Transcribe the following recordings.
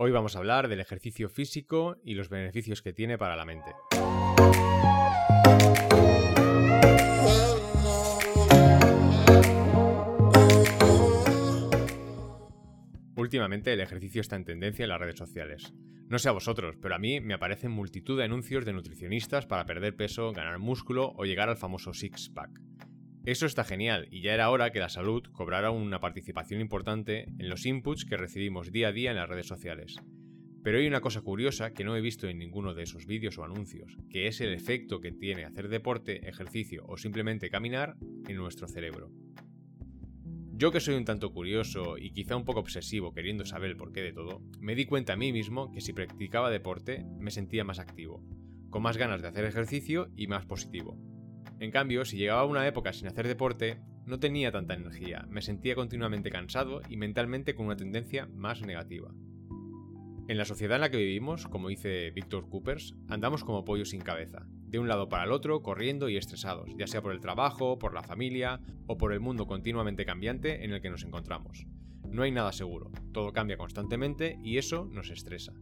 Hoy vamos a hablar del ejercicio físico y los beneficios que tiene para la mente. Últimamente el ejercicio está en tendencia en las redes sociales. No sé a vosotros, pero a mí me aparecen multitud de anuncios de nutricionistas para perder peso, ganar músculo o llegar al famoso six-pack. Eso está genial y ya era hora que la salud cobrara una participación importante en los inputs que recibimos día a día en las redes sociales. Pero hay una cosa curiosa que no he visto en ninguno de esos vídeos o anuncios, que es el efecto que tiene hacer deporte, ejercicio o simplemente caminar en nuestro cerebro. Yo que soy un tanto curioso y quizá un poco obsesivo queriendo saber el porqué de todo, me di cuenta a mí mismo que si practicaba deporte me sentía más activo, con más ganas de hacer ejercicio y más positivo. En cambio, si llegaba una época sin hacer deporte, no tenía tanta energía, me sentía continuamente cansado y mentalmente con una tendencia más negativa. En la sociedad en la que vivimos, como dice Víctor Coopers, andamos como pollos sin cabeza, de un lado para el otro, corriendo y estresados, ya sea por el trabajo, por la familia o por el mundo continuamente cambiante en el que nos encontramos. No hay nada seguro, todo cambia constantemente y eso nos estresa,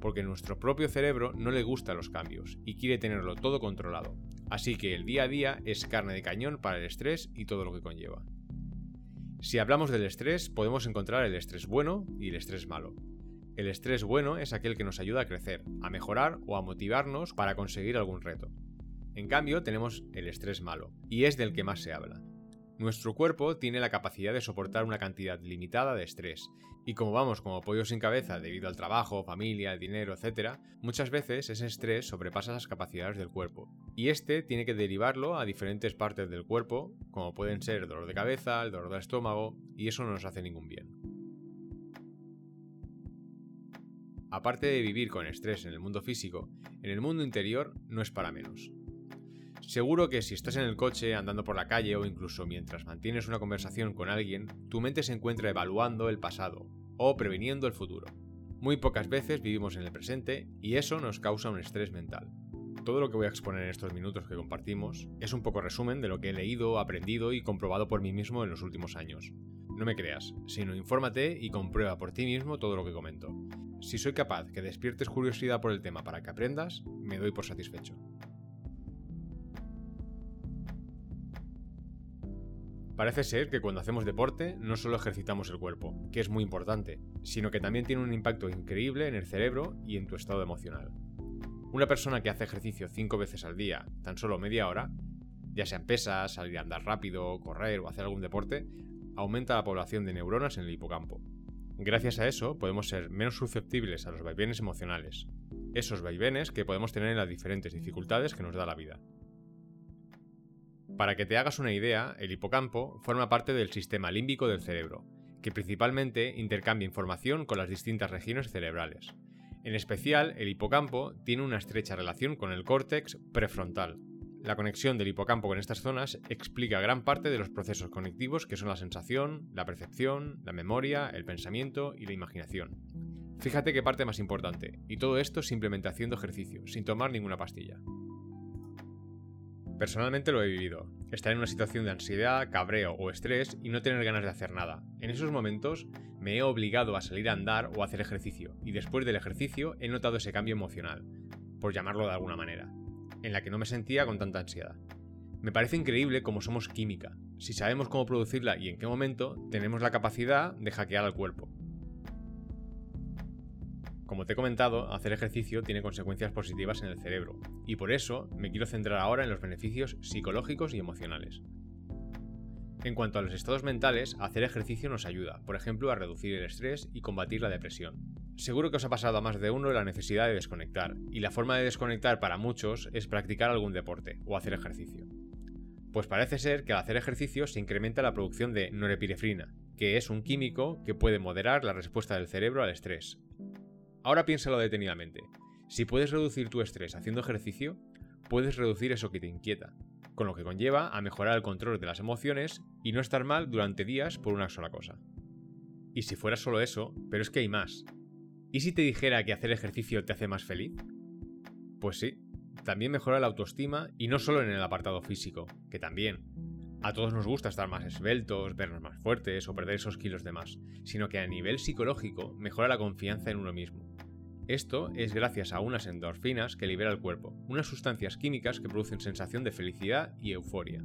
porque nuestro propio cerebro no le gustan los cambios y quiere tenerlo todo controlado, así que el día a día es carne de cañón para el estrés y todo lo que conlleva. Si hablamos del estrés, podemos encontrar el estrés bueno y el estrés malo. El estrés bueno es aquel que nos ayuda a crecer, a mejorar o a motivarnos para conseguir algún reto. En cambio, tenemos el estrés malo, y es del que más se habla. Nuestro cuerpo tiene la capacidad de soportar una cantidad limitada de estrés, y como vamos como pollo sin cabeza debido al trabajo, familia, dinero, etc., muchas veces ese estrés sobrepasa las capacidades del cuerpo, y este tiene que derivarlo a diferentes partes del cuerpo, como pueden ser el dolor de cabeza, el dolor del estómago, y eso no nos hace ningún bien. Aparte de vivir con estrés en el mundo físico, en el mundo interior no es para menos. Seguro que si estás en el coche, andando por la calle o incluso mientras mantienes una conversación con alguien, tu mente se encuentra evaluando el pasado o previniendo el futuro. Muy pocas veces vivimos en el presente y eso nos causa un estrés mental. Todo lo que voy a exponer en estos minutos que compartimos es un poco resumen de lo que he leído, aprendido y comprobado por mí mismo en los últimos años. No me creas, sino infórmate y comprueba por ti mismo todo lo que comento. Si soy capaz que despiertes curiosidad por el tema para que aprendas, me doy por satisfecho. Parece ser que cuando hacemos deporte no solo ejercitamos el cuerpo, que es muy importante, sino que también tiene un impacto increíble en el cerebro y en tu estado emocional. Una persona que hace ejercicio 5 veces al día, tan solo media hora, ya sean pesas, salir a andar rápido, correr o hacer algún deporte, aumenta la población de neuronas en el hipocampo. Gracias a eso podemos ser menos susceptibles a los vaivenes emocionales, esos vaivenes que podemos tener en las diferentes dificultades que nos da la vida. Para que te hagas una idea, el hipocampo forma parte del sistema límbico del cerebro, que principalmente intercambia información con las distintas regiones cerebrales. En especial, el hipocampo tiene una estrecha relación con el córtex prefrontal, la conexión del hipocampo con estas zonas explica gran parte de los procesos cognitivos que son la sensación, la percepción, la memoria, el pensamiento y la imaginación. Fíjate qué parte más importante, y todo esto simplemente haciendo ejercicio, sin tomar ninguna pastilla. Personalmente lo he vivido, estar en una situación de ansiedad, cabreo o estrés y no tener ganas de hacer nada. En esos momentos me he obligado a salir a andar o a hacer ejercicio, y después del ejercicio he notado ese cambio emocional, por llamarlo de alguna manera en la que no me sentía con tanta ansiedad. Me parece increíble cómo somos química. Si sabemos cómo producirla y en qué momento, tenemos la capacidad de hackear al cuerpo. Como te he comentado, hacer ejercicio tiene consecuencias positivas en el cerebro, y por eso me quiero centrar ahora en los beneficios psicológicos y emocionales. En cuanto a los estados mentales, hacer ejercicio nos ayuda, por ejemplo, a reducir el estrés y combatir la depresión. Seguro que os ha pasado a más de uno la necesidad de desconectar, y la forma de desconectar para muchos es practicar algún deporte o hacer ejercicio. Pues parece ser que al hacer ejercicio se incrementa la producción de norepinefrina, que es un químico que puede moderar la respuesta del cerebro al estrés. Ahora piénsalo detenidamente. Si puedes reducir tu estrés haciendo ejercicio, puedes reducir eso que te inquieta, con lo que conlleva a mejorar el control de las emociones y no estar mal durante días por una sola cosa. Y si fuera solo eso, pero es que hay más. ¿Y si te dijera que hacer ejercicio te hace más feliz? Pues sí, también mejora la autoestima y no solo en el apartado físico, que también. a todos nos gusta estar más esbeltos, vernos más fuertes o perder esos kilos de más, sino que a nivel psicológico mejora la confianza en uno mismo. Esto es gracias a unas endorfinas que libera el cuerpo, unas sustancias químicas que producen sensación de felicidad y euforia.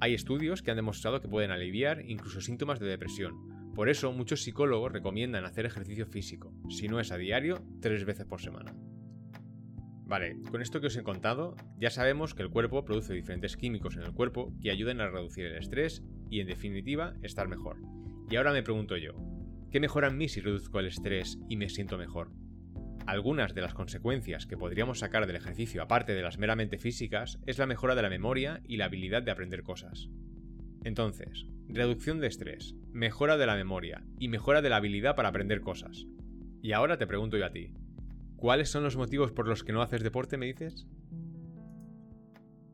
Hay estudios que han demostrado que pueden aliviar incluso síntomas de depresión. Por eso muchos psicólogos recomiendan hacer ejercicio físico, si no es a diario, tres veces por semana. Vale, con esto que os he contado, ya sabemos que el cuerpo produce diferentes químicos en el cuerpo que ayudan a reducir el estrés y en definitiva estar mejor. Y ahora me pregunto yo, ¿qué mejora en mí si reduzco el estrés y me siento mejor? Algunas de las consecuencias que podríamos sacar del ejercicio aparte de las meramente físicas es la mejora de la memoria y la habilidad de aprender cosas. Entonces, reducción de estrés, mejora de la memoria y mejora de la habilidad para aprender cosas. Y ahora te pregunto yo a ti, ¿cuáles son los motivos por los que no haces deporte, me dices?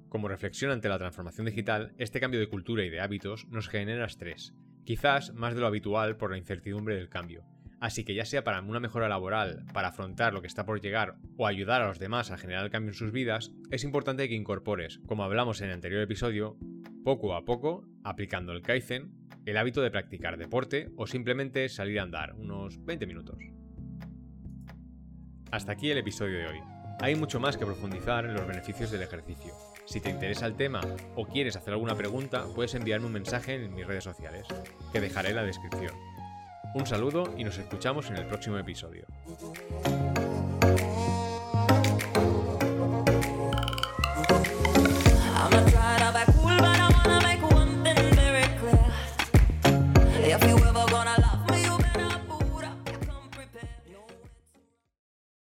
Como reflexión ante la transformación digital, este cambio de cultura y de hábitos nos genera estrés, quizás más de lo habitual por la incertidumbre del cambio, Así que ya sea para una mejora laboral, para afrontar lo que está por llegar o ayudar a los demás a generar el cambio en sus vidas, es importante que incorpores, como hablamos en el anterior episodio, poco a poco, aplicando el Kaizen, el hábito de practicar deporte o simplemente salir a andar unos 20 minutos. Hasta aquí el episodio de hoy. Hay mucho más que profundizar en los beneficios del ejercicio. Si te interesa el tema o quieres hacer alguna pregunta, puedes enviarme un mensaje en mis redes sociales, que dejaré en la descripción. Un saludo y nos escuchamos en el próximo episodio.